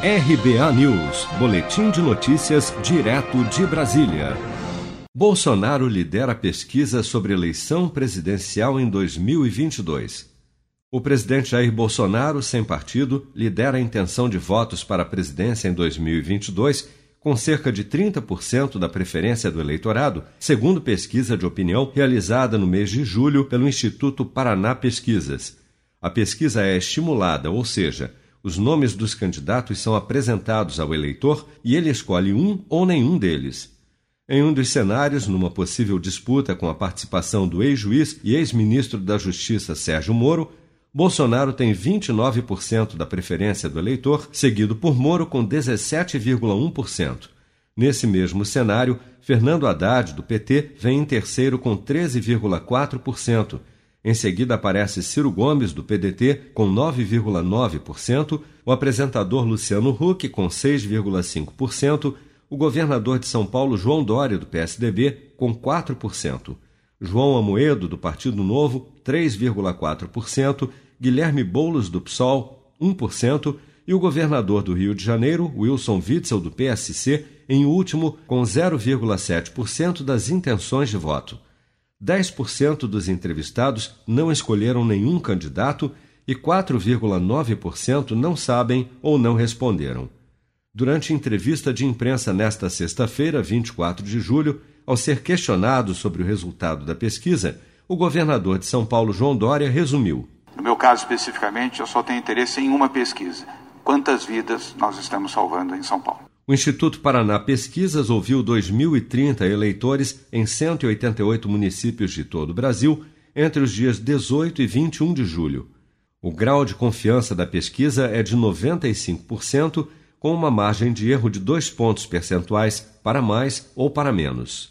RBA News, Boletim de Notícias, direto de Brasília. Bolsonaro lidera pesquisa sobre eleição presidencial em 2022. O presidente Jair Bolsonaro, sem partido, lidera a intenção de votos para a presidência em 2022, com cerca de 30% da preferência do eleitorado, segundo pesquisa de opinião realizada no mês de julho pelo Instituto Paraná Pesquisas. A pesquisa é estimulada, ou seja, os nomes dos candidatos são apresentados ao eleitor e ele escolhe um ou nenhum deles. Em um dos cenários, numa possível disputa com a participação do ex-juiz e ex-ministro da Justiça Sérgio Moro, Bolsonaro tem 29% da preferência do eleitor, seguido por Moro com 17,1%. Nesse mesmo cenário, Fernando Haddad, do PT, vem em terceiro com 13,4%, em seguida aparece Ciro Gomes, do PDT, com 9,9%, o apresentador Luciano Huck, com 6,5%, o governador de São Paulo, João Dória, do PSDB, com 4%, João Amoedo, do Partido Novo, 3,4%, Guilherme Boulos, do PSOL, 1%, e o governador do Rio de Janeiro, Wilson Witzel, do PSC, em último, com 0,7% das intenções de voto. 10% dos entrevistados não escolheram nenhum candidato e 4,9% não sabem ou não responderam. Durante entrevista de imprensa nesta sexta-feira, 24 de julho, ao ser questionado sobre o resultado da pesquisa, o governador de São Paulo, João Dória, resumiu: No meu caso especificamente, eu só tenho interesse em uma pesquisa. Quantas vidas nós estamos salvando em São Paulo? O Instituto Paraná Pesquisas ouviu 2.030 eleitores em 188 municípios de todo o Brasil entre os dias 18 e 21 de julho. O grau de confiança da pesquisa é de 95%, com uma margem de erro de dois pontos percentuais para mais ou para menos.